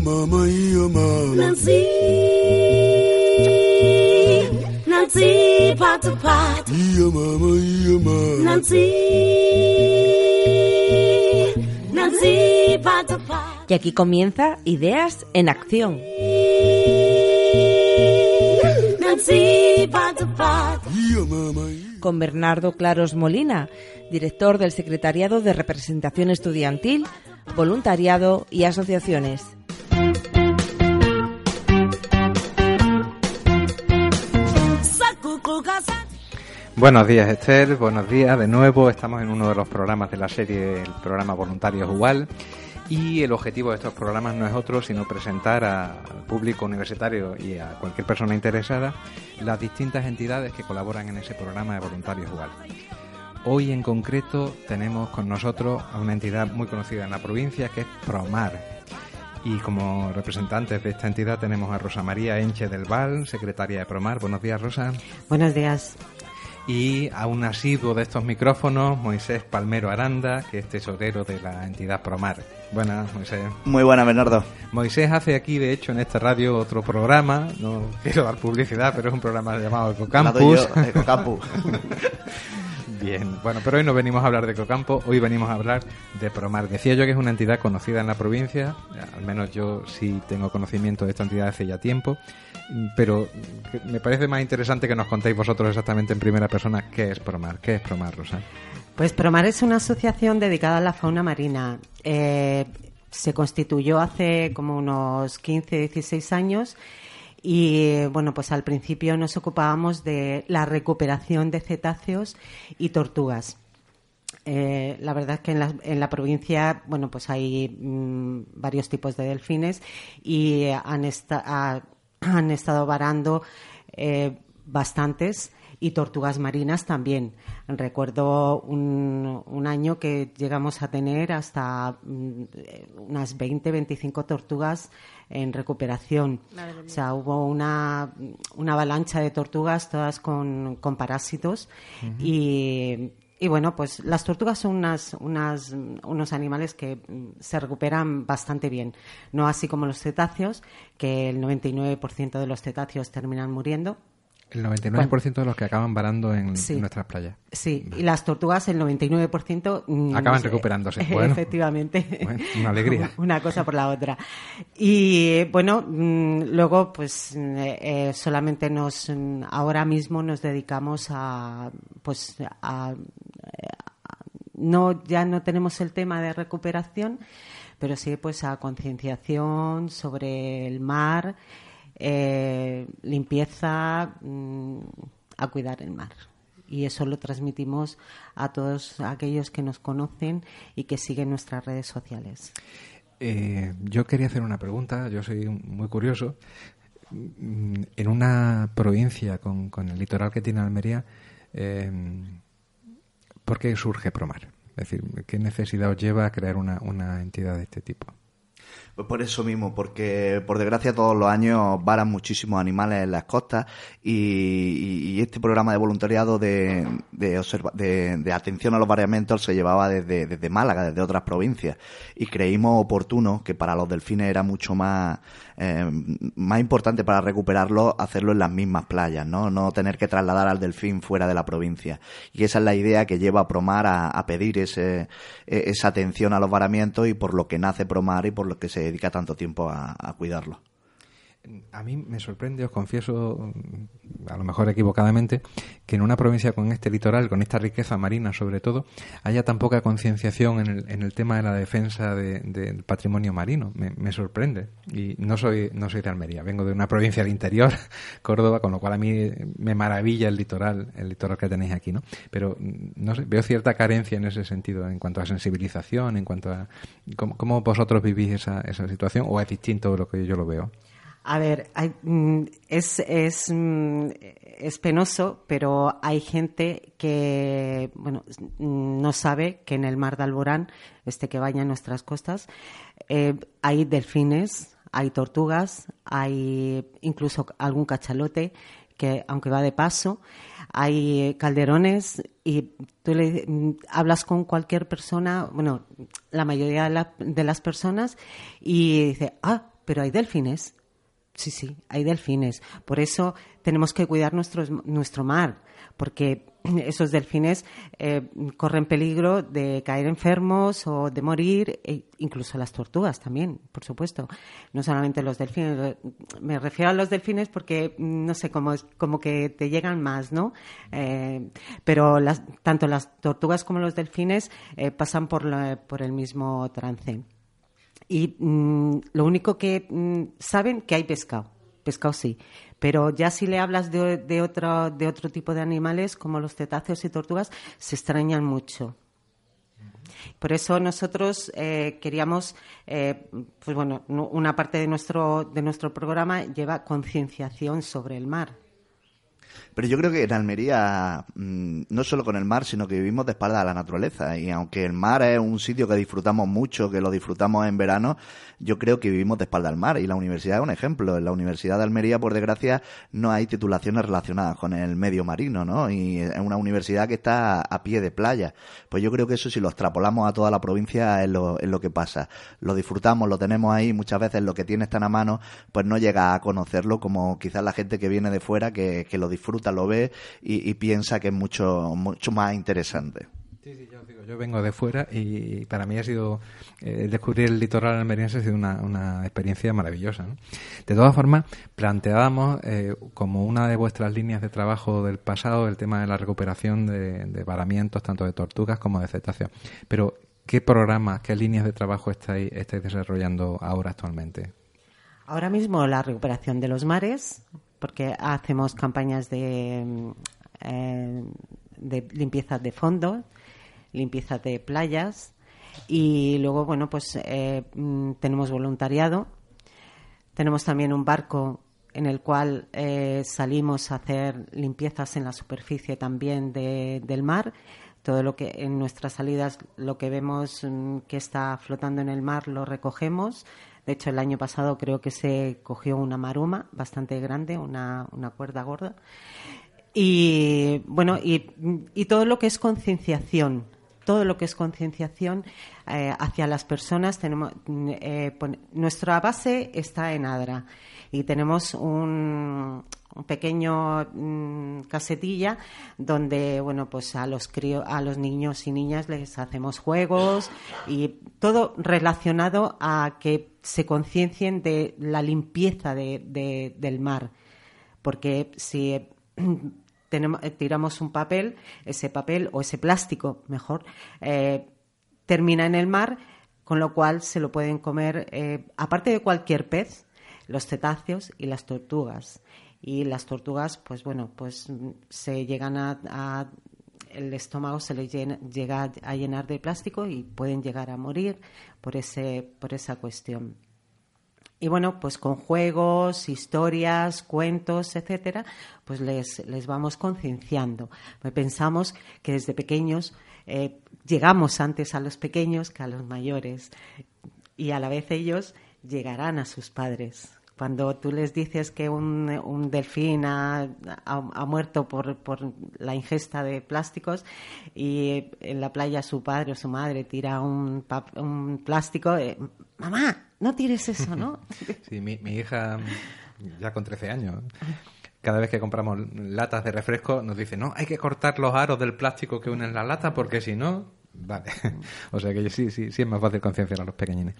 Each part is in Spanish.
mama, mama. Nancy, Nancy, pot to pot. mama, mama. Nancy, Nancy, Y aquí comienza Ideas en Acción. Con Bernardo Claros Molina, director del Secretariado de Representación Estudiantil, Voluntariado y Asociaciones. Buenos días Esther, buenos días de nuevo. Estamos en uno de los programas de la serie, el programa Voluntarios Igual. Y el objetivo de estos programas no es otro sino presentar al público universitario y a cualquier persona interesada las distintas entidades que colaboran en ese programa de Voluntarios Igual. Hoy en concreto tenemos con nosotros a una entidad muy conocida en la provincia que es Promar. Y como representantes de esta entidad tenemos a Rosa María Enche del Val, secretaria de Promar. Buenos días, Rosa. Buenos días. Y a un asiduo de estos micrófonos, Moisés Palmero Aranda, que es tesorero de la entidad Promar. Buenas, Moisés. Muy buena, Bernardo. Moisés hace aquí, de hecho, en esta radio otro programa, no quiero dar publicidad, pero es un programa llamado Ecocampus. Ecocampus. Bien, bueno, pero hoy no venimos a hablar de Ecocampo, hoy venimos a hablar de Promar. Decía yo que es una entidad conocida en la provincia, al menos yo sí tengo conocimiento de esta entidad hace ya tiempo, pero me parece más interesante que nos contéis vosotros exactamente en primera persona qué es Promar. ¿Qué es Promar, Rosa? Pues Promar es una asociación dedicada a la fauna marina. Eh, se constituyó hace como unos 15, 16 años y bueno, pues al principio nos ocupábamos de la recuperación de cetáceos y tortugas. Eh, la verdad es que en la, en la provincia, bueno, pues hay mm, varios tipos de delfines y han, han estado varando eh, bastantes y tortugas marinas también. Recuerdo un, un, año que llegamos a tener hasta mm, unas 20, 25 tortugas en recuperación. O sea, hubo una, una avalancha de tortugas, todas con, con parásitos. y, y, bueno, pues las tortugas son unas, unas, unos animales que se recuperan bastante bien. No así como los cetáceos, que el 99% de los cetáceos terminan muriendo el 99% de los que acaban varando en, nuestras playas. Sí, y las tortugas, el 99%. Mm, acaban recuperándose. Bueno, efectivamente. una alegría. una cosa por la otra. Y bueno, mm, luego, pues eh, eh, solamente nos. Ahora mismo nos dedicamos a. Pues a, no, ya no tenemos el tema de recuperación, pero sí, pues a concienciación sobre el mar eh, limpieza, mm, a cuidar el mar. Y eso lo transmitimos a todos aquellos que nos conocen y que siguen nuestras redes sociales. Eh, yo quería hacer una pregunta, yo soy muy curioso. Mm, en una provincia con, el litoral que tiene Almería, eh, ¿por qué surge Promar? Es decir, ¿qué necesidad os lleva a crear una entidad de este tipo? Pues por eso mismo, porque por desgracia todos los años varan muchísimos animales en las costas y, este programa de voluntariado de, de, atención a los variamentos se llevaba desde, desde Málaga, desde otras provincias. Y creímos oportuno que para los delfines era mucho más, eh, más importante para recuperarlo hacerlo en las mismas playas, ¿no? No tener que trasladar al delfín fuera de la provincia. Y esa es la idea que lleva a Promar a, pedir ese, e, esa atención a los varamientos y por lo que nace Promar y por lo que se dedica tanto tiempo a, cuidarlo. A mí me sorprende, os confieso, a lo mejor equivocadamente, que en una provincia con este litoral, con esta riqueza marina sobre todo, haya tan poca concienciación en el, tema de la defensa del patrimonio marino. Me, sorprende. Y no soy, no soy de Almería, vengo de una provincia del interior, Córdoba, con lo cual a mí me maravilla el litoral, el litoral que tenéis aquí, ¿no? Pero, no sé, veo cierta carencia en ese sentido, en cuanto a sensibilización, en cuanto a cómo, cómo vosotros vivís esa, esa situación, o es distinto de lo que yo lo veo. A ver, hay- mm, es, es, mm, es penoso, pero hay gente que bueno, mm, no sabe que en el mar de Alborán, este que baña nuestras costas, eh, hay delfines, hay tortugas, hay incluso algún cachalote que, aunque va de paso, hay calderones y tú le hablas con cualquier persona, bueno, la mayoría de, la- de las personas, y dice, ah, pero hay delfines. Sí, sí, hay delfines. Por eso tenemos que cuidar nuestros- nuestro mar, porque esos delfines eh, corren peligro de caer enfermos o de morir, e incluso las tortugas también, por supuesto. No solamente los delfines. lo- Me refiero a los delfines porque, mm, no sé, como, como que te llegan más, ¿no? Eh, pero las- tanto las tortugas como los delfines eh, pasan por, la- por el mismo trance. Y mm, lo único que mm, saben que hay pescado, pescado sí, pero ya si le hablas de, de otro, de otro tipo de animales como los cetáceos y tortugas, se extrañan mucho. Por eso nosotros eh, queríamos, eh, pues bueno, no- una parte de nuestro, de nuestro programa lleva concienciación sobre el mar. Pero yo creo que en Almería, mm, no solo con el mar, sino que vivimos de espalda a la naturaleza. Y aunque el mar es un sitio que disfrutamos mucho, que lo disfrutamos en verano, yo creo que vivimos de espalda al mar. Y la universidad es un ejemplo. En la Universidad de Almería, por desgracia, no hay titulaciones relacionadas con el medio marino, ¿no? Y es una universidad que está a pie de playa. Pues yo creo que eso, si lo extrapolamos a toda la provincia, es lo, es lo que pasa. Lo disfrutamos, lo tenemos ahí. Muchas veces lo que tienes tan a mano, pues no llega a conocerlo como quizás la gente que viene de fuera, que, que lo disfruta, lo ve y, y piensa que es mucho, mucho más interesante. Sí, sí, yo digo, yo vengo de fuera y para mí ha sido eh, descubrir el litoral almeriense ha sido una, una experiencia maravillosa. ¿no? De todas formas, planteábamos eh, como una de vuestras líneas de trabajo del pasado el tema de la recuperación de, de varamientos tanto de tortugas como de cetáceos. Pero, ¿qué programas, qué líneas de trabajo estáis, estáis desarrollando ahora actualmente? Ahora mismo la recuperación de los mares, porque hacemos campañas de, mm, eh, de limpieza de fondo, limpieza de playas y luego, bueno, pues eh, mm, tenemos voluntariado. Tenemos también un barco en el cual eh, salimos a hacer limpiezas en la superficie también de- del mar. Todo lo que en nuestras salidas, lo que vemos mm, que está flotando en el mar, lo recogemos. De hecho, el año pasado creo que se cogió una maruma bastante grande, una, una cuerda gorda. Y bueno, y, todo lo que es concienciación, todo lo que es concienciación eh, hacia las personas, tenemos eh, nuestra base está en Adra y tenemos un, pequeño mm, casetilla donde bueno pues a los crío- a los niños y niñas les hacemos juegos y todo relacionado a que se conciencien de la limpieza de- de- del mar. Porque si tenemos, eh, tiramos un papel, ese papel o ese plástico, mejor, eh, termina en el mar, con lo cual se lo pueden comer, eh, aparte de cualquier pez, los cetáceos y las tortugas. Y las tortugas, pues bueno, pues se llegan a, a- el estómago se les llega a llenar de plástico y pueden llegar a morir por ese por esa cuestión. Y bueno, pues con juegos, historias, cuentos, etcétera, pues les, les vamos concienciando. Pues pensamos que desde pequeños eh, llegamos antes a los pequeños que a los mayores y a la vez ellos llegarán a sus padres. Cuando tú les dices que un, delfín ha, muerto por, la ingesta de plásticos y en la playa su padre o su madre tira un, un plástico, eh, mamá, no tires eso, ¿no? Sí, mi, mi hija, ya con 13 años, cada vez que compramos latas de refresco, nos dice, no, hay que cortar los aros del plástico que unen la lata porque si no... Vale. o sea que sí, sí, sí es más fácil concienciar a los pequeñines.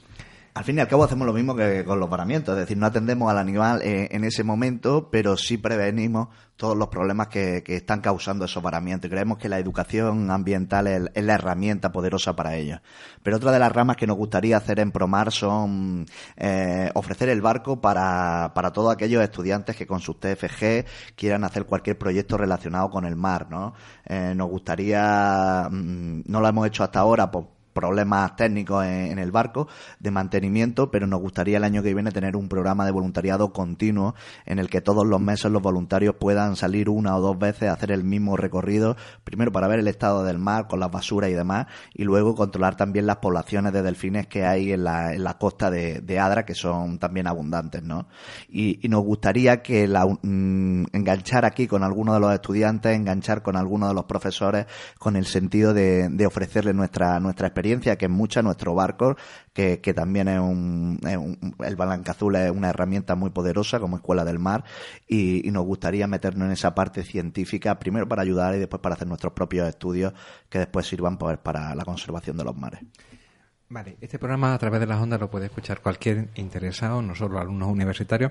Al fin y al cabo hacemos lo mismo que con los varamientos, es decir, no atendemos al animal eh, en ese momento, pero sí prevenimos todos los problemas que, están causando esos varamientos. Y creemos que la educación ambiental es, la herramienta poderosa para ello. Pero otra de las ramas que nos gustaría hacer en Promar son eh, ofrecer el barco para, para todos aquellos estudiantes que con sus TFG quieran hacer cualquier proyecto relacionado con el mar, ¿no? Eh, nos gustaría, mm, no lo hemos hecho hasta ahora, pues problemas técnicos en, en el barco de mantenimiento, pero nos gustaría el año que viene tener un programa de voluntariado continuo en el que todos los meses los voluntarios puedan salir una o dos veces a hacer el mismo recorrido, primero para ver el estado del mar con las basuras y demás, y luego controlar también las poblaciones de delfines que hay en la, en la costa de, de Adra, que son también abundantes, ¿no? Y, y nos gustaría que la, mm, enganchar aquí con algunos de los estudiantes, enganchar con algunos de los profesores, con el sentido de, de ofrecerles nuestra, nuestra experiencia, que es mucha, nuestro barco, que, que también es un, el Balanca Azul es una herramienta muy poderosa como escuela del mar y, y nos gustaría meternos en esa parte científica primero para ayudar y después para hacer nuestros propios estudios que después sirvan pues, para la conservación de los mares. Vale, este programa a través de las ondas lo puede escuchar cualquier interesado, no solo alumnos universitarios,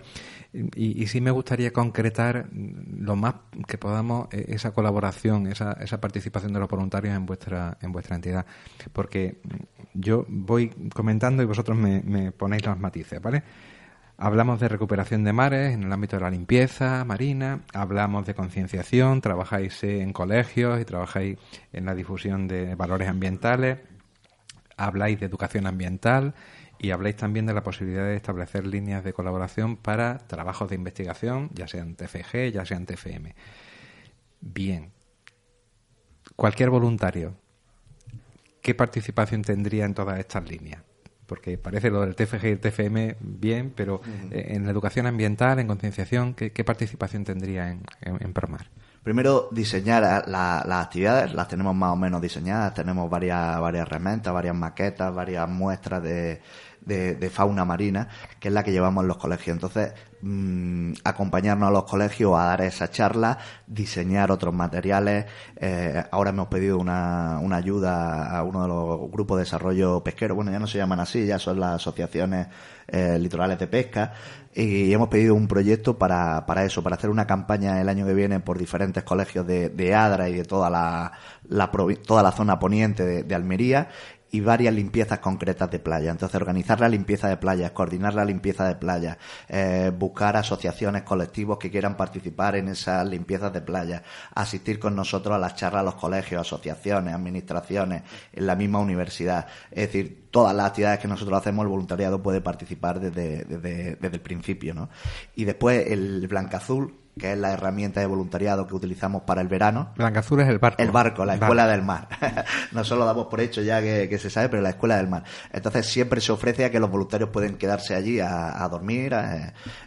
y, sí me gustaría concretar lo más que podamos eh, esa colaboración, esa, esa participación de los voluntarios en vuestra, en vuestra entidad, porque yo voy comentando y vosotros me, me ponéis los matices, ¿vale? Hablamos de recuperación de mares en el ámbito de la limpieza marina, hablamos de concienciación, trabajáis en colegios y trabajáis en la difusión de valores ambientales, habláis de educación ambiental y habláis también de la posibilidad de establecer líneas de colaboración para trabajos de investigación, ya sean TFG, ya sean TFM. Bien. Cualquier voluntario, ¿qué participación tendría en todas estas líneas? Porque parece lo del TFG y el TFM bien, pero en la educación ambiental, en concienciación, ¿qué, qué participación tendría en, en, en Promar? Primero, diseñar la- las actividades, las tenemos más o menos diseñadas, tenemos varias, varias herramientas, varias maquetas, varias muestras de, de- de fauna marina, que es la que llevamos en los colegios. Entonces, mm, acompañarnos a los colegios a dar esa charla, diseñar otros materiales. Eh, ahora hemos pedido una, una ayuda a uno de los grupos de desarrollo pesquero, bueno, ya no se llaman así, ya son las asociaciones eh, litorales de pesca, y hemos pedido un proyecto para, para eso, para hacer una campaña el año que viene por diferentes colegios de, de Adra y de toda la, la toda la zona poniente de Almería y varias limpiezas concretas de playa. Entonces, organizar la limpieza de playas, coordinar la limpieza de playas, eh, buscar asociaciones, colectivos que quieran participar en esas limpiezas de playa, asistir con nosotros a las charlas a los colegios, asociaciones, administraciones, en la misma universidad. Es decir, todas las actividades que nosotros hacemos, el voluntariado puede participar desde, desde, desde el principio, ¿no? Y después el Blanca Azul, que es la herramienta de voluntariado que utilizamos para el verano, Blanca Azul es el barco. el barco, la Vale. escuela del mar. Nosotros lo damos por hecho ya que, que se sabe, pero la escuela del mar. Entonces siempre se ofrece a que los voluntarios pueden quedarse allí a, a dormir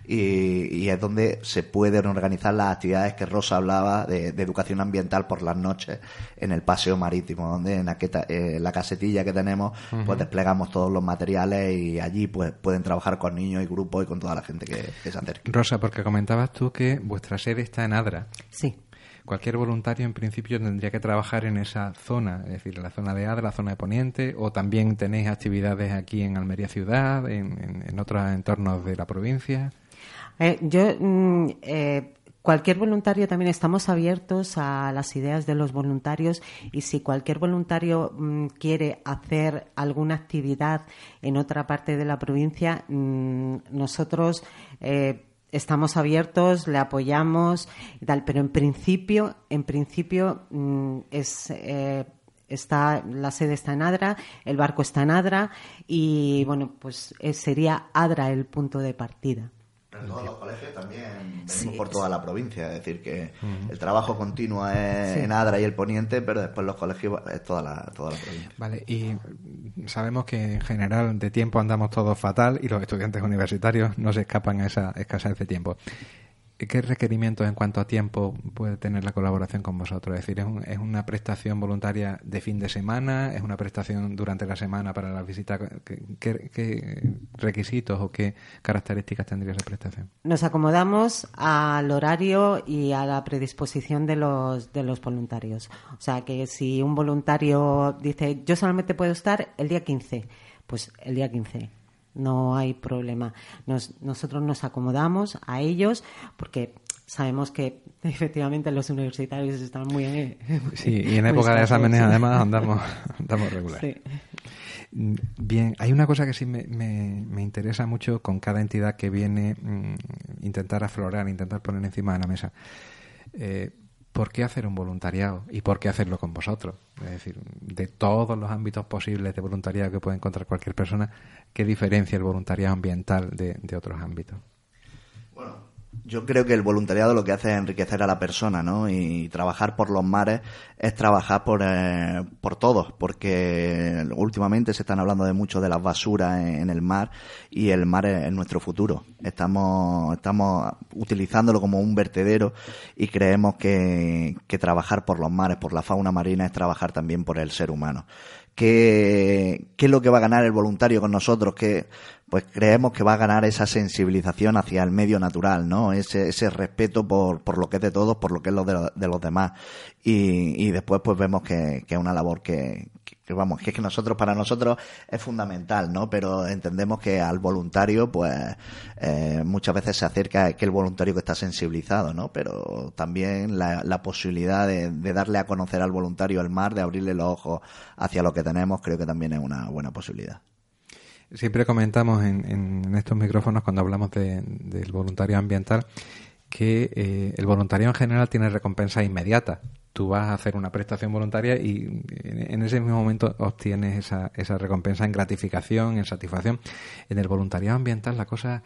y, y es donde se pueden organizar las actividades que Rosa hablaba de, de educación ambiental por las noches en el paseo marítimo, donde en aqueta- eh, la casetilla que tenemos pues desplegamos todos los materiales y allí pues pueden trabajar con niños y grupos y con toda la gente que, que se acerque. Rosa, porque comentabas tú que vuestra sede está en Adra. Sí. Cualquier voluntario en principio tendría que trabajar en esa zona, es decir, la zona de Adra, la zona de Poniente, o también tenéis actividades aquí en Almería Ciudad, en, en- en otros entornos de la provincia. Eh, yo, mm, eh, cualquier voluntario también estamos abiertos a las ideas de los voluntarios y si cualquier voluntario mm, quiere hacer alguna actividad en otra parte de la provincia, mm, nosotros eh, estamos abiertos, le apoyamos y tal, pero en principio, en principio mm, es eh, está la sede está en Adra, el barco está en Adra y bueno, pues eh, sería Adra el punto de partida. Pero todos los colegios también Sí. por toda la provincia, es decir, que el trabajo continuo es en Adra y el Poniente, pero después los colegios es toda la, toda la provincia. Vale, y sabemos que en general de tiempo andamos todos fatal y los estudiantes universitarios no se escapan a esa escasez de tiempo. ¿Qué requerimientos en cuanto a tiempo puede tener la colaboración con vosotros? Es decir, ¿es, un- es una prestación voluntaria de fin de semana? ¿Es una prestación durante la semana para la visita? ¿Qué, requisitos o qué características tendría esa prestación? Nos acomodamos al horario y a la predisposición de los, de los voluntarios. O sea, que si un voluntario dice, yo solamente puedo estar el día 15, pues el día 15. No hay problema. Nos- nosotros nos acomodamos a ellos porque sabemos que efectivamente los universitarios están muy... eh, Sí, y en época de exámenes además andamos, andamos regular. Sí. Bien, hay una cosa que sí me, me- me interesa mucho con cada entidad que viene mm, intentar aflorar, intentar poner encima de la mesa. Eh, ¿por qué hacer un voluntariado? ¿Y por qué hacerlo con vosotros? Es decir, de todos los ámbitos posibles de voluntariado que puede encontrar cualquier persona, ¿qué diferencia el voluntariado ambiental de, otros ámbitos? Yo creo que el voluntariado lo que hace es enriquecer a la persona, ¿no? Y trabajar por los mares es trabajar por, eh, por todos, porque últimamente se están hablando de mucho de las basuras en, el mar y el mar es, es nuestro futuro. Estamos, estamos utilizándolo como un vertedero y creemos que, que trabajar por los mares, por la fauna marina, es trabajar también por el ser humano. ¿Qué, qué es lo que va a ganar el voluntario con nosotros? Que, pues creemos que va a ganar esa sensibilización hacia el medio natural, ¿no? Ese, ese respeto por, por lo que es de todos, por lo que es lo de, de los demás. Y, y después pues vemos que, que es una labor que, que vamos, que es que nosotros, para nosotros es fundamental, ¿no? Pero entendemos que al voluntario, pues, eh, muchas veces se acerca que el voluntario que está sensibilizado, ¿no? Pero también la, la posibilidad de, de, darle a conocer al voluntario el mar, de abrirle los ojos hacia lo que tenemos, creo que también es una buena posibilidad. Siempre comentamos en, en estos micrófonos cuando hablamos de, del voluntario ambiental que eh, el voluntariado en general tiene recompensa inmediata. Tú vas a hacer una prestación voluntaria y en ese mismo momento obtienes esa, esa recompensa en gratificación, en satisfacción. En el voluntariado ambiental la cosa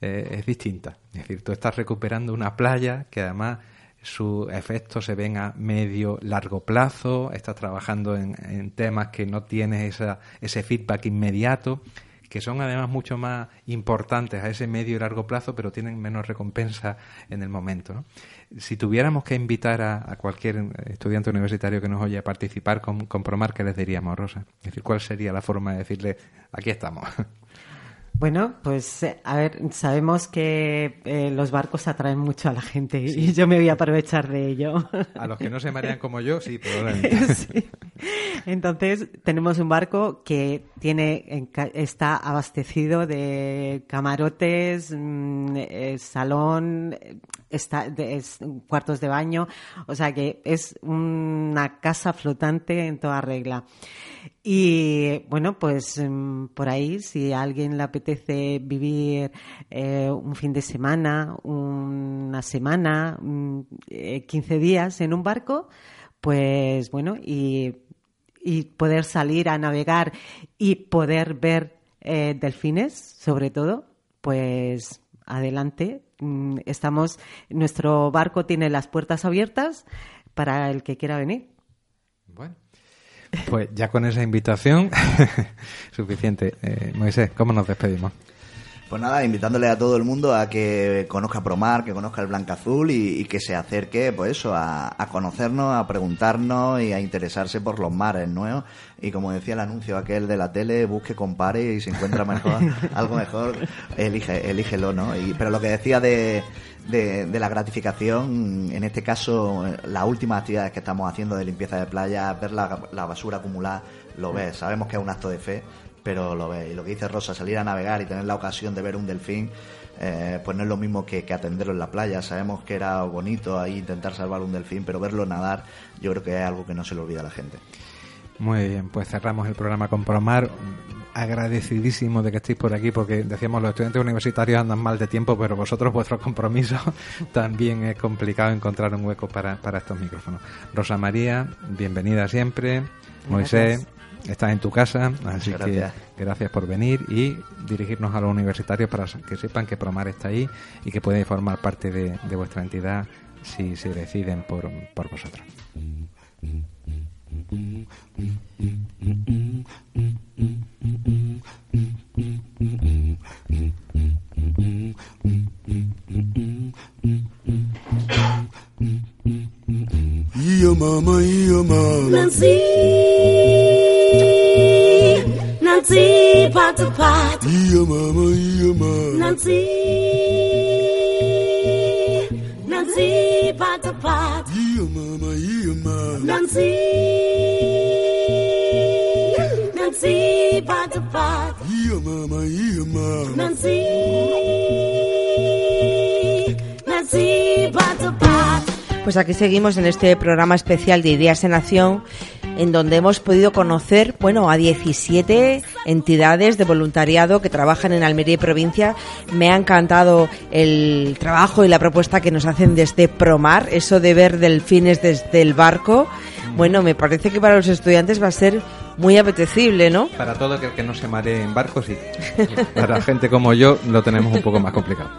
eh, es distinta. Es decir, tú estás recuperando una playa que además sus efectos se ven a medio largo plazo, estás trabajando en, en temas que no tienes esa, ese feedback inmediato que son además mucho más importantes a ese medio y largo plazo, pero tienen menos recompensa en el momento. Si tuviéramos que invitar a, cualquier estudiante universitario que nos oye a participar con, con ¿qué les diríamos, Rosa? Es decir, ¿cuál sería la forma de decirle, aquí estamos? Bueno, pues a ver, sabemos que eh, los barcos atraen mucho a la gente sí. y yo me voy a aprovechar de ello. A los que no se marean como yo, sí, probablemente. Sí. Entonces, tenemos un barco que tiene está abastecido de camarotes, mmm, eh, salón, está, es, cuartos de baño, o sea que es una casa flotante en toda regla. Y bueno, pues mm, por ahí, si a alguien le apetece vivir eh, un fin de semana, una semana, eh, 15 días en un barco, pues bueno, y, y, poder salir a navegar y poder ver eh, delfines, sobre todo, pues adelante. Mm, estamos, nuestro barco tiene las puertas abiertas para el que quiera venir. Bueno. Pues ya con esa invitación, suficiente. Eh, Moisés, ¿cómo nos despedimos? Pues nada, invitándole a todo el mundo a que conozca Promar, que conozca el Blanca Azul y, y, que se acerque, pues eso, a, a, conocernos, a preguntarnos y a interesarse por los mares, ¿no? Y como decía el anuncio aquel de la tele, busque, compare y si encuentra mejor, algo mejor, elige, elígelo, ¿no? Y, pero lo que decía de, de, de, la gratificación, en este caso, las últimas actividades que estamos haciendo de limpieza de playa, ver la, la basura acumulada, lo ves, sabemos que es un acto de fe, pero lo ves. Y lo que dice Rosa, salir a navegar y tener la ocasión de ver un delfín, eh, pues no es lo mismo que, que, atenderlo en la playa. Sabemos que era bonito ahí intentar salvar un delfín, pero verlo nadar yo creo que es algo que no se le olvida a la gente. Muy bien, pues cerramos el programa con Promar. Agradecidísimo de que estéis por aquí, porque decíamos los estudiantes universitarios andan mal de tiempo, pero vosotros, vuestros compromisos, también es complicado encontrar un hueco para, para estos micrófonos. Rosa María, bienvenida siempre. Gracias. Moisés, estás en tu casa, así gracias. que gracias por venir y dirigirnos a los universitarios para que sepan que Promar está ahí y que pueden formar parte de, de vuestra entidad si se deciden por, por vosotros. Yo mama, yo mama. Nancy, Nancy, pot to pot. Yo mama, yo mama. Nancy, Nancy, pot to pot. Yo mama, yo mama. Nancy, Nancy, mama, yo mama. Nancy, Nancy. Pues aquí seguimos en este programa especial de Ideas en Acción en donde hemos podido conocer, bueno, a 17 entidades de voluntariado que trabajan en Almería y provincia. Me ha encantado el trabajo y la propuesta que nos hacen desde Promar, eso de ver delfines desde el barco. Bueno, me parece que para los estudiantes va a ser muy apetecible, ¿no? Para todo aquel que no se maree en barco, sí. Para gente como yo lo tenemos un poco más complicado.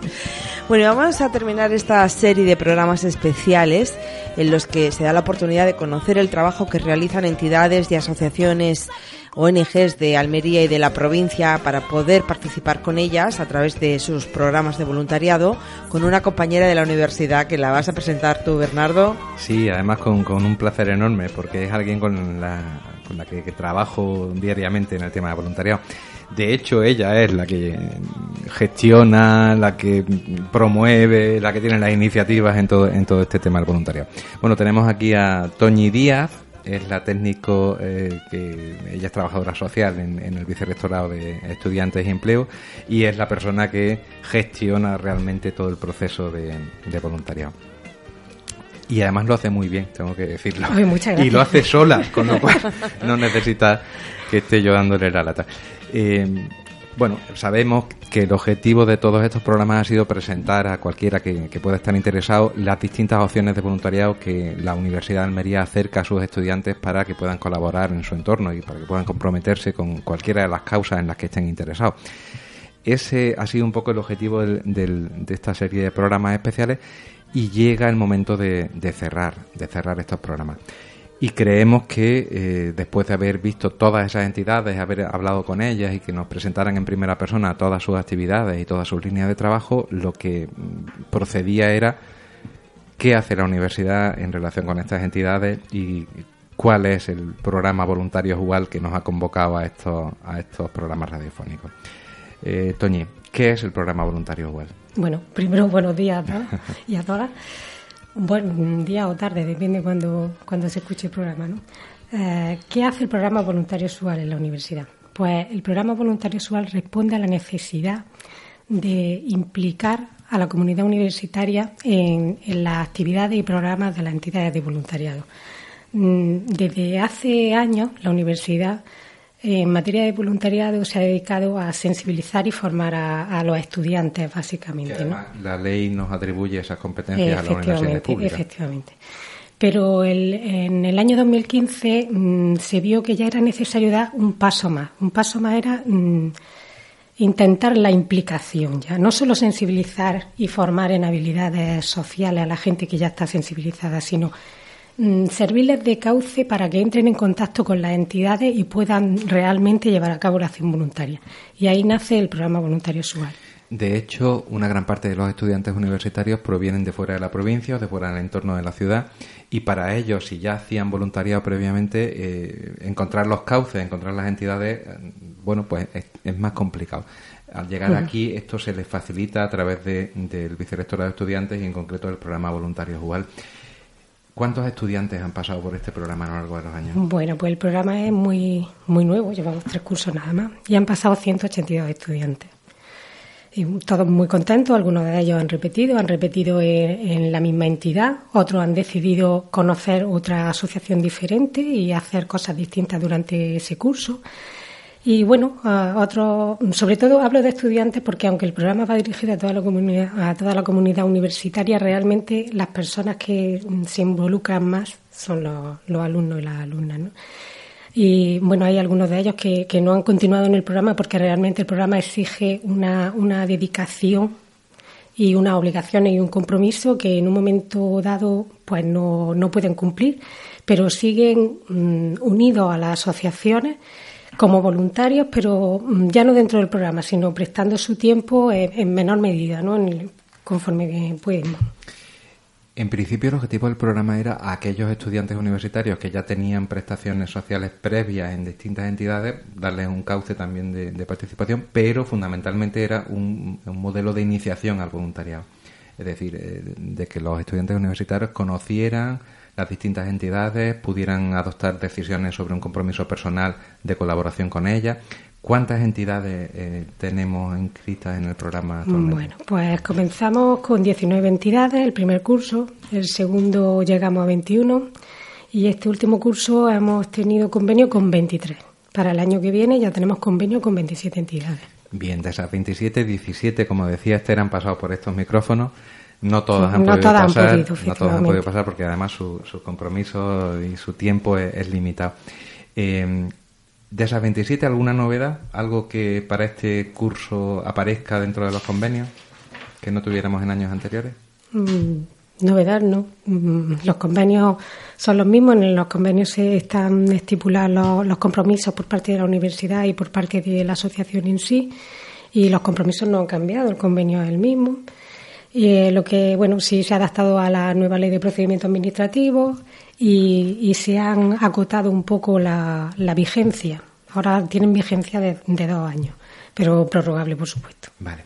Bueno, vamos a terminar esta serie de programas especiales en los que se da la oportunidad de conocer el trabajo que realizan entidades y asociaciones ONGs de Almería y de la provincia para poder participar con ellas a través de sus programas de voluntariado con una compañera de la universidad que la vas a presentar tú, Bernardo. Sí, además con, con un placer enorme porque es alguien con la, con la que, trabajo diariamente en el tema de voluntariado. De hecho, ella es la que gestiona, la que promueve, la que tiene las iniciativas en todo, en todo este tema del voluntariado. Bueno, tenemos aquí a Toñi Díaz, es la técnico eh, que ella es trabajadora social en, en, el vicerrectorado de estudiantes y empleo y es la persona que gestiona realmente todo el proceso de voluntariado. Y además lo hace muy bien, tengo que decirlo. Ay. Y lo hace sola, con lo cual no necesita que esté yo dándole la lata. Eh, bueno, sabemos que el objetivo de todos estos programas ha sido presentar a cualquiera que, que, pueda estar interesado las distintas opciones de voluntariado que la Universidad de Almería acerca a sus estudiantes para que puedan colaborar en su entorno y para que puedan comprometerse con cualquiera de las causas en las que estén interesados. Ese ha sido un poco el objetivo del, del, de esta serie de programas especiales y llega el momento de, cerrar, de cerrar estos programas. Y creemos que eh, después de haber visto todas esas entidades, haber hablado con ellas y que nos presentaran en primera persona todas sus actividades y todas sus líneas de trabajo, lo que procedía era qué hace la universidad en relación con estas entidades y cuál es el programa Voluntarios Igual que nos ha convocado a estos, a estos programas radiofónicos. Eh, Toñi, ¿qué es el programa Voluntarios Igual? Bueno, primero buenos días a todos y a todas buen día o tarde, depende cuando, cuando se escuche el programa. ¿no? Eh, ¿Qué hace el programa Voluntario Usual en la universidad? Pues el programa Voluntario Usual responde a la necesidad de implicar a la comunidad universitaria en, en las actividades y programas de las entidades de voluntariado. Desde hace años, la universidad en materia de voluntariado se ha dedicado a sensibilizar y formar a, a los estudiantes, básicamente. ¿no? La ley nos atribuye esas competencias a la universidad pública. Efectivamente. Pero el, en el año 2015 mmm, se vio que ya era necesario dar un paso más. Un paso más era mmm, intentar la implicación ya. No solo sensibilizar y formar en habilidades sociales a la gente que ya está sensibilizada, sino servirles de cauce para que entren en contacto con las entidades y puedan realmente llevar a cabo la acción voluntaria. Y ahí nace el programa Voluntario Usual. De hecho, una gran parte de los estudiantes universitarios provienen de fuera de la provincia o de fuera del entorno de la ciudad y para ellos, si ya hacían voluntariado previamente, eh, encontrar los cauces, encontrar las entidades, bueno, pues es, es más complicado. Al llegar uh -huh. aquí, esto se les facilita a través de, del vicerrectorado de estudiantes y en concreto del programa Voluntarios Igual. ¿Cuántos estudiantes han pasado por este programa a lo largo de los años? Bueno, pues el programa es muy, muy nuevo, llevamos tres cursos nada más, y han pasado 182 estudiantes. Y todos muy contentos, algunos de ellos han repetido, han repetido en, en, la misma entidad, otros han decidido conocer otra asociación diferente y hacer cosas distintas durante ese curso. Y bueno, a otros, sobre todo hablo de estudiantes porque aunque el programa va dirigido a toda la comunidad, a toda la comunidad universitaria, realmente las personas que se involucran más son los, los alumnos y las alumnas. Y bueno, hay algunos de ellos que, que, no han continuado en el programa porque realmente el programa exige una, una dedicación y unas obligaciones y un compromiso que en un momento dado pues no, no pueden cumplir, pero siguen um, unidos a las asociaciones como voluntarios, pero ya no dentro del programa, sino prestando su tiempo en, en menor medida, ¿no? En el, conforme pueden. En principio, el objetivo del programa era a aquellos estudiantes universitarios que ya tenían prestaciones sociales previas en distintas entidades, darles un cauce también de, de participación, pero fundamentalmente era un, un, modelo de iniciación al voluntariado. Es decir, eh, de que los estudiantes universitarios conocieran las distintas entidades pudieran adoptar decisiones sobre un compromiso personal de colaboración con ellas. ¿Cuántas entidades eh, tenemos inscritas en el programa actualmente? Bueno, pues comenzamos con 19 entidades el primer curso, el segundo llegamos a 21 y este último curso hemos tenido convenio con 23. Para el año que viene ya tenemos convenio con 27 entidades. Bien, de esas 27, 17, como decía Esther, han pasado por estos micrófonos. No todas han No podido todas han pasar, podido, no todas han podido pasar porque además su, su compromiso y su tiempo es, es limitado. Eh, de esas 27, ¿alguna novedad? ¿Algo que para este curso aparezca dentro de los convenios que no tuviéramos en años anteriores? Mm, Novedad, no. Mm, Los convenios son los mismos. En los convenios se están estipulados los, los compromisos por parte de la universidad y por parte de la asociación en sí. Y los compromisos no han cambiado. El convenio es el mismo. Y, eh, lo que, bueno, sí se ha adaptado a la nueva ley de procedimiento administrativo y, y se han acotado un poco la, la vigencia. Ahora tienen vigencia de, de dos años, pero prorrogable, por supuesto. Vale.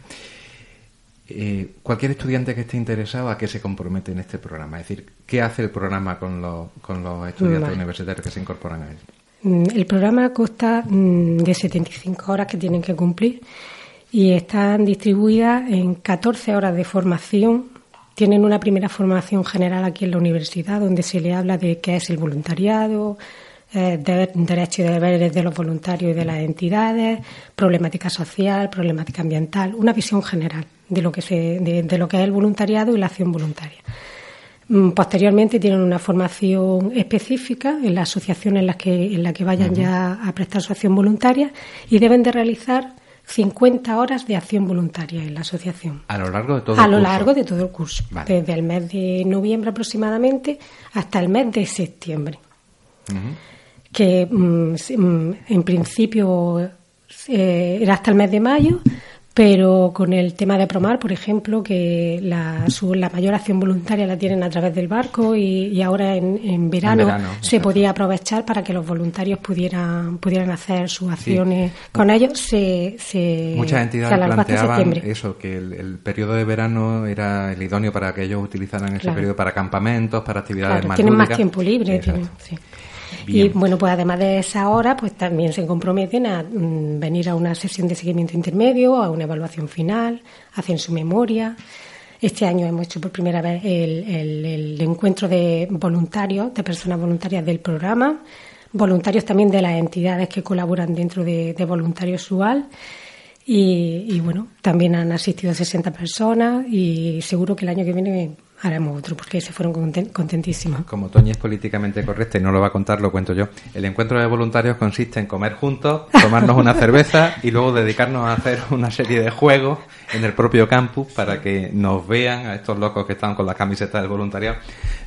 Eh, cualquier estudiante que esté interesado, ¿a qué se compromete en este programa? Es decir, ¿qué hace el programa con los, con los estudiantes Vale. universitarios que se incorporan a él? Mm, El programa consta mm, de 75 horas que tienen que cumplir y están distribuidas en 14 horas de formación. Tienen una primera formación general aquí en la universidad donde se le habla de qué es el voluntariado, eh, de- derechos y deberes de los voluntarios y de las entidades, problemática social, problemática ambiental, una visión general de lo que se, de, de lo que es el voluntariado y la acción voluntaria. Mm, Posteriormente tienen una formación específica en la asociación en la que, en la que vayan ya a prestar su acción voluntaria y deben de realizar 50 horas de acción voluntaria en la asociación. A lo largo de todo a el lo curso. largo de todo el curso, Vale. desde el mes de noviembre aproximadamente hasta el mes de septiembre que mm, mm, en principio eh, era hasta el mes de mayo, pero con el tema de Promar, por ejemplo, que la, su- la mayor acción voluntaria la tienen a través del barco y, y ahora en, en verano, verano, se exacto. podía aprovechar para que los voluntarios pudieran pudieran hacer sus acciones con ellos. Se, se, Muchas se entidades hasta planteaban eso, que el, el periodo de verano era el idóneo para que ellos utilizaran ese Claro. periodo para campamentos, para actividades Claro, más tienen más tiempo libre. Tienen- sí. Y bueno, pues además de esa hora, pues también se comprometen a mm, venir a una sesión de seguimiento intermedio, a una evaluación final, hacen su memoria. Este año hemos hecho por primera vez el, encuentro de voluntarios, de personas voluntarias del programa, voluntarios también de las entidades que colaboran dentro de, de Voluntarios y bueno, también han asistido 60 personas y seguro que el año que viene haremos otro porque se fueron conten- contentísimos. Como Toñi es políticamente correcta y no lo va a contar, lo cuento yo. El encuentro de voluntarios consiste en comer juntos, tomarnos una cerveza y luego dedicarnos a hacer una serie de juegos en el propio campus para que nos vean a estos locos que están con la camiseta del voluntariado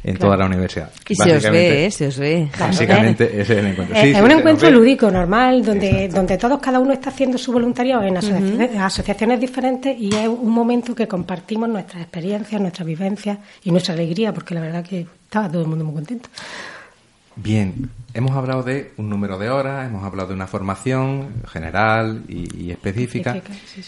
en toda la universidad. Y se os ve, ¿eh? Se os ve. Básicamente ese es el encuentro. Sí, es sí, un encuentro lúdico, normal, donde, donde todos, cada uno está haciendo su voluntariado en asociaciones, asociaciones diferentes y es un momento que compartimos nuestras experiencias, nuestras vivencias y nuestra alegría, porque la verdad que estaba todo el mundo muy contento. Bien, hemos hablado de un número de horas, hemos hablado de una formación general y, y específica. Sí.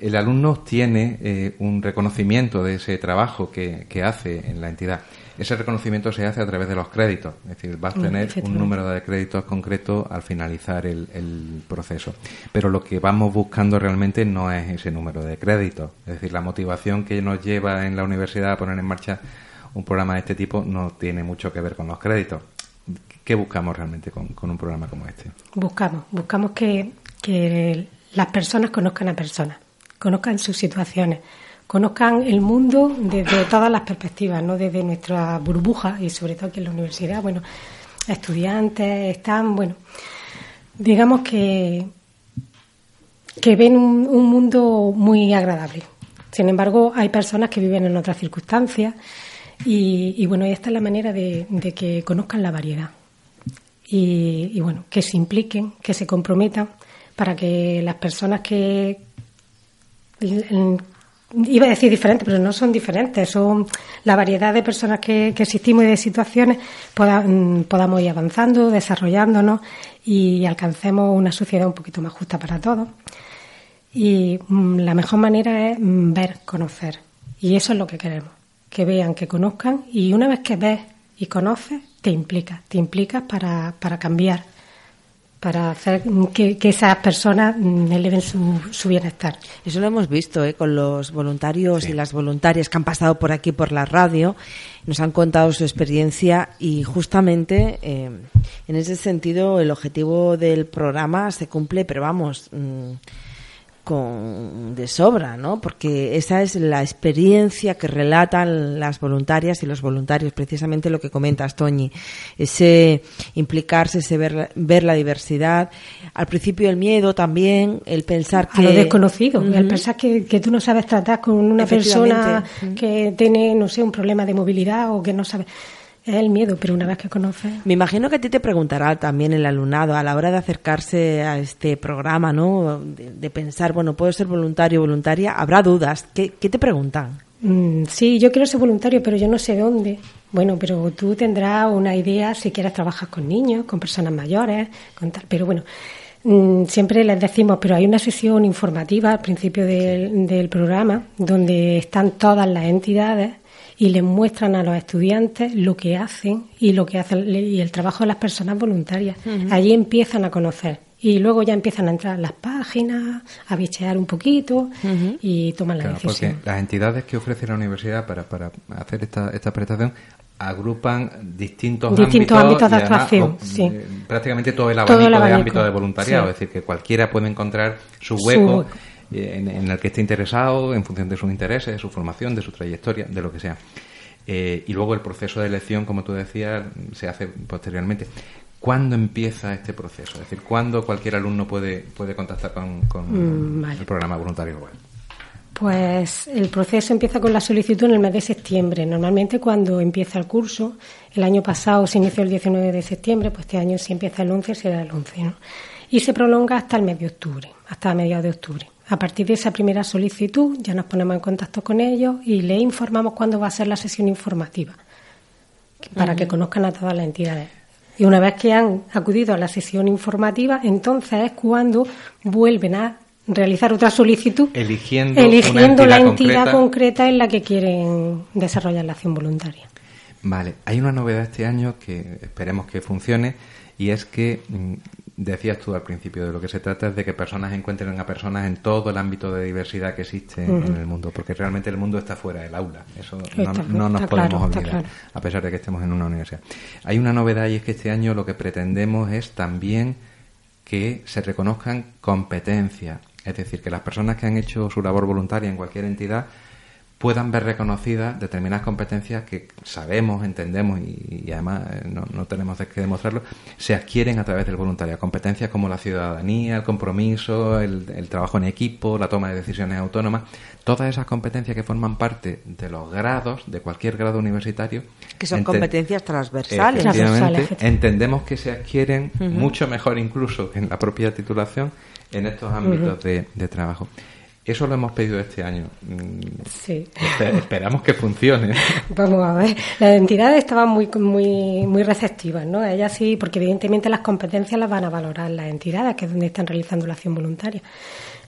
El alumno tiene eh, un reconocimiento de ese trabajo que, que hace en la entidad. Ese reconocimiento se hace a través de los créditos, es decir, vas a Mm, tener un número de créditos concreto al finalizar el, el proceso. Pero lo que vamos buscando realmente no es ese número de créditos, es decir, la motivación que nos lleva en la universidad a poner en marcha un programa de este tipo no tiene mucho que ver con los créditos. ¿Qué buscamos realmente con, con un programa como este? Buscamos, buscamos que, que las personas conozcan a personas, conozcan sus situaciones, conozcan el mundo desde todas las perspectivas, no desde nuestra burbuja y sobre todo aquí en la universidad. Bueno, estudiantes están, bueno, digamos que que ven un, un mundo muy agradable. Sin embargo, hay personas que viven en otras circunstancias y, y, bueno, esta es la manera de, de que conozcan la variedad y, y, bueno, que se impliquen, que se comprometan para que las personas que iba a decir diferentes, pero no son diferentes, son la variedad de personas que, existimos y de situaciones mm, podamos ir avanzando, desarrollándonos y alcancemos una sociedad un poquito más justa para todos. Y mm, la mejor manera es mm, ver, conocer. Y eso es lo que queremos. Que vean, que conozcan. Y una vez que ves y conoces, te implicas. Te implicas para, para cambiar. Para hacer que, que esas personas mm, eleven su, su bienestar. Eso lo hemos visto ¿eh? con los voluntarios y las voluntarias que han pasado por aquí por la radio. Nos han contado su experiencia y justamente eh, en ese sentido el objetivo del programa se cumple, pero vamos. mm, con de sobra, ¿no? Porque esa es la experiencia que relatan las voluntarias y los voluntarios, precisamente lo que comentas, Toñi, ese implicarse, ese ver, ver la diversidad, al principio el miedo también, el pensar que a lo desconocido. El pensar que, que tú no sabes tratar con una persona que tiene, no sé, un problema de movilidad o que no sabe. Es el miedo, pero una vez que conoces. Me imagino que a ti te preguntará también el alumnado a la hora de acercarse a este programa, ¿no? De, de pensar, bueno, puedo ser voluntario o voluntaria, habrá dudas. ¿Qué, qué te preguntan? Mm, sí, yo quiero ser voluntario, pero yo no sé dónde. Bueno, pero tú tendrás una idea si quieres trabajar con niños, con personas mayores, con tal. Pero bueno, mm, siempre les decimos, pero hay una sesión informativa al principio del, del programa donde están todas las entidades y les muestran a los estudiantes lo que hacen y lo que hacen y el trabajo de las personas voluntarias. Allí empiezan a conocer y luego ya empiezan a entrar a las páginas, a bichear un poquito y toman la Claro, decisión. porque las entidades que ofrece la universidad para, para hacer esta, esta prestación agrupan distintos, Distintos ámbitos de actuación, o- sí. eh, prácticamente todo el Todo abanico, de abanico, ámbito de voluntariado, sí. es decir, que cualquiera puede encontrar su Su hueco, en, en el que esté interesado en función de sus intereses, de su formación, de su trayectoria, de lo que sea. Eh, y luego el proceso de elección, como tú decías, se hace posteriormente. ¿Cuándo empieza este proceso? Es decir, ¿cuándo cualquier alumno puede, puede contactar con, con Mm, vale. el programa voluntario web? Pues el proceso empieza con la solicitud en el mes de septiembre. Normalmente cuando empieza el curso, el año pasado se inició el 19 de septiembre, pues este año si empieza el 11 será el 11, ¿no? Y se prolonga hasta el mes de octubre, hasta mediados de octubre. A partir de esa primera solicitud ya nos ponemos en contacto con ellos y les informamos cuándo va a ser la sesión informativa, para que conozcan a todas las entidades. Y una vez que han acudido a la sesión informativa, entonces es cuando vuelven a realizar otra solicitud Eligiendo, eligiendo la entidad entidad concreta. concreta en la que quieren desarrollar la acción voluntaria. Vale, hay una novedad este año que esperemos que funcione y es que mm, decías tú al principio de lo que se trata es de que personas encuentren a personas en todo el ámbito de diversidad que existe en el mundo, porque realmente el mundo está fuera del aula, eso no, nos podemos claro, olvidar, claro. a pesar de que estemos en una universidad. Hay una novedad y es que este año lo que pretendemos es también que se reconozcan competencias, es decir, que las personas que han hecho su labor voluntaria en cualquier entidad puedan ver reconocidas determinadas competencias que sabemos, entendemos y, y además eh, no, no tenemos que demostrarlo, se adquieren a través del voluntariado. Competencias como la ciudadanía, el compromiso, el, el trabajo en equipo, la toma de decisiones autónomas, todas esas competencias que forman parte de los grados, de cualquier grado universitario. Que son competencias transversales. Efectivamente, Transversales, entendemos que se adquieren mucho mejor incluso que en la propia titulación en estos ámbitos de, de trabajo. Eso lo hemos pedido este año. Mm, Sí. espe- esperamos que funcione. Vamos a ver, las entidades estaban muy muy muy receptivas, ¿no? Ellas sí, porque evidentemente las competencias las van a valorar las entidades, que es donde están realizando la acción voluntaria.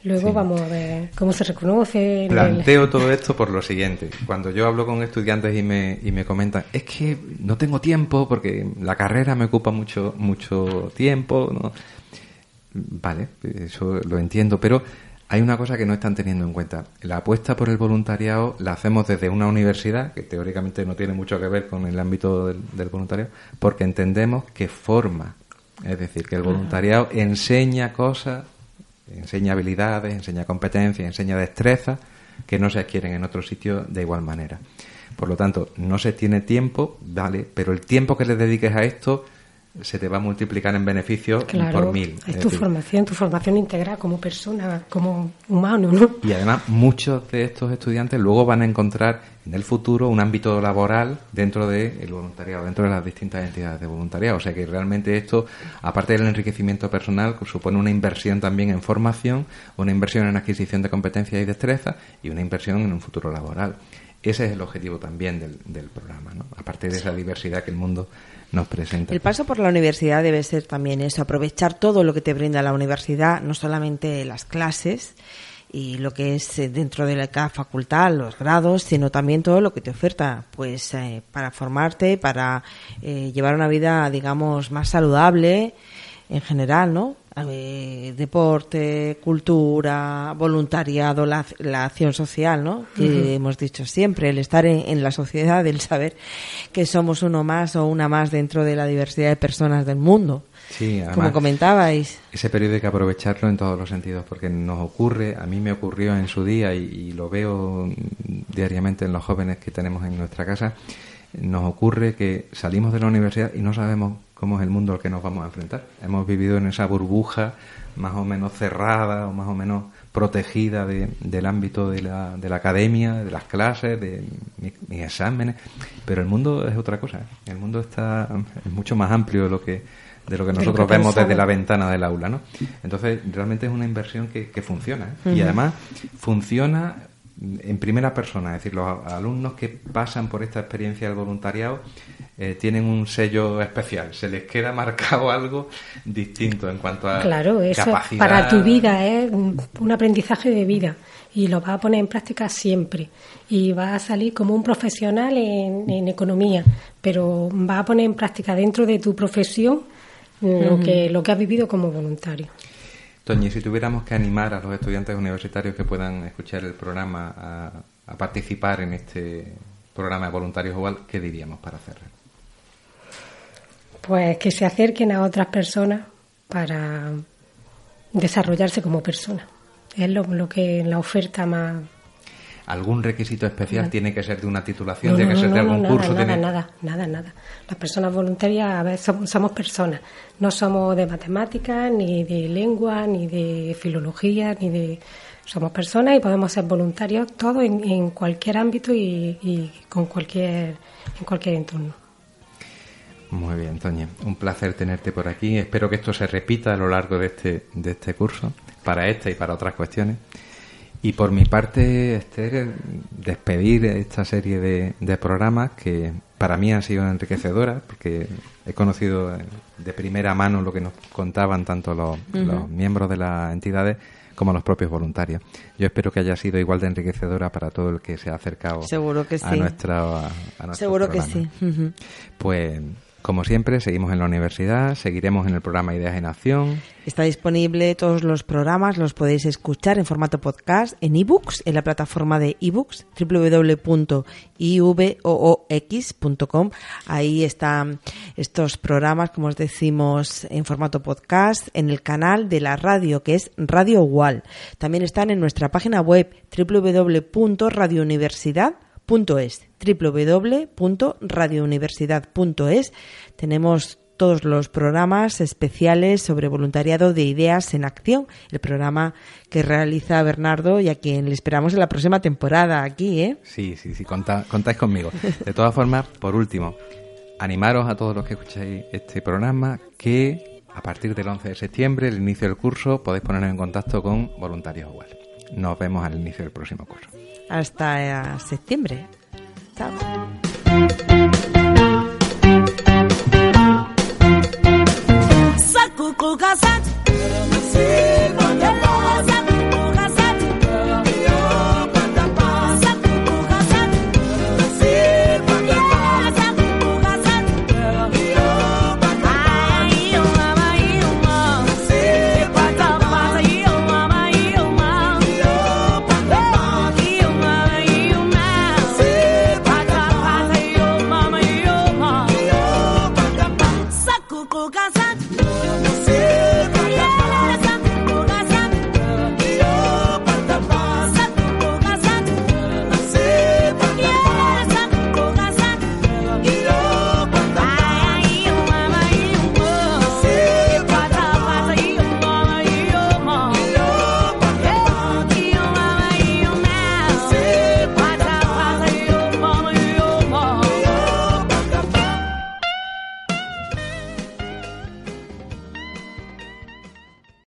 Luego vamos a ver cómo se reconoce. el- Planteo todo esto por lo siguiente. Cuando yo hablo con estudiantes y me, y me comentan, es que no tengo tiempo porque la carrera me ocupa mucho, mucho tiempo. ¿no? Vale, eso lo entiendo, pero hay una cosa que no están teniendo en cuenta. La apuesta por el voluntariado la hacemos desde una universidad, que teóricamente no tiene mucho que ver con el ámbito del, del voluntariado, porque entendemos que forma. Es decir, que el voluntariado enseña cosas, enseña habilidades, enseña competencias, enseña destrezas que no se adquieren en otro sitio de igual manera. Por lo tanto, no se tiene tiempo, vale, pero el tiempo que le dediques a esto se te va a multiplicar en beneficios Claro, por mil. es Es tu decir, formación, tu formación integral como persona, como humano, ¿no? Y además, muchos de estos estudiantes luego van a encontrar en el futuro un ámbito laboral dentro del voluntariado, dentro de las distintas entidades de voluntariado. O sea que realmente esto, aparte del enriquecimiento personal, supone una inversión también en formación, una inversión en adquisición de competencias y destrezas y una inversión en un futuro laboral. Ese es el objetivo también del, del programa, ¿no? aparte de esa diversidad que el mundo nos presenta. El paso por la universidad debe ser también eso, aprovechar todo lo que te brinda la universidad, no solamente las clases y lo que es eh, dentro de la facultad, los grados, sino también todo lo que te oferta, pues eh, para formarte, para eh, llevar una vida, digamos, más saludable, en general, ¿no? Eh, deporte, cultura, voluntariado, la, la acción social, ¿no? Que hemos dicho siempre, el estar en, en la sociedad, el saber que somos uno más o una más dentro de la diversidad de personas del mundo. Sí, Como comentabais. ese periodo hay que aprovecharlo en todos los sentidos, porque nos ocurre, a mí me ocurrió en su día y, y lo veo diariamente en los jóvenes que tenemos en nuestra casa, nos ocurre que salimos de la universidad y no sabemos cómo es el mundo al que nos vamos a enfrentar. Hemos vivido en esa burbuja más o menos cerrada o más o menos protegida de- del ámbito de la, de la academia, de las clases, de mi- mis exámenes, pero el mundo es otra cosa. ¿eh? El mundo está es mucho más amplio de lo que de lo que lo nosotros que vemos desde la ventana del aula, ¿no? Entonces, realmente es una inversión que, que funciona. ¿eh? Y además funciona en primera persona, es decir, los alumnos que pasan por esta experiencia del voluntariado eh, tienen un sello especial, se les queda marcado algo distinto en cuanto a Claro, eso capacidad. para tu vida es un un aprendizaje de vida y lo vas a poner en práctica siempre. Y vas a salir como un profesional en, en economía, pero vas a poner en práctica dentro de tu profesión lo, Ujú. que, lo que has vivido como voluntario. Toñi, si tuviéramos que animar a los estudiantes universitarios que puedan escuchar el programa a, a participar en este programa de voluntarios igual, ¿qué diríamos para hacerlo? Pues que se acerquen a otras personas para desarrollarse como persona. Es lo, lo que la oferta más ¿Algún requisito especial tiene que ser de una titulación, No, tiene no, que ser de algún nada, curso? Nada, tiene... nada, nada, nada. Las personas voluntarias, a ver, somos, somos personas. No somos de matemáticas, ni de lengua, ni de filología, ni de... Somos personas y podemos ser voluntarios todos en, en cualquier ámbito y, y con cualquier, en cualquier entorno. Muy bien, Toña. Un placer tenerte por aquí. Espero que esto se repita a lo largo de este, de este curso, para esta y para otras cuestiones. Y por mi parte, Esther, despedir esta serie de, de programas que para mí han sido enriquecedoras, porque he conocido de primera mano lo que nos contaban tanto los, miembros de las entidades como los propios voluntarios. Yo espero que haya sido igual de enriquecedora para todo el que se ha acercado Seguro que a, sí. nuestra, a nuestro Seguro que sí. Pues, como siempre, seguimos en la universidad, seguiremos en el programa Ideas en Acción. Está disponible todos los programas, los podéis escuchar en formato podcast, en ebooks, en la plataforma de ebooks, www.ivoox.com. Ahí están estos programas, como os decimos, en formato podcast, en el canal de la radio, que es Radio UAL. También están en nuestra página web www.radiouniversidad.es www.radiouniversidad.es tenemos todos los programas especiales sobre voluntariado de ideas en acción, el programa que realiza Bernardo y a quien le esperamos en la próxima temporada aquí, ¿eh? Sí, sí, sí, contá- contáis conmigo. De todas formas, por último, animaros a todos los que escucháis este programa que a partir del 11 de septiembre, el inicio del curso, podéis poneros en contacto con Voluntarios Igual. Nos vemos al inicio del próximo curso. Hasta eh, septiembre. Chao.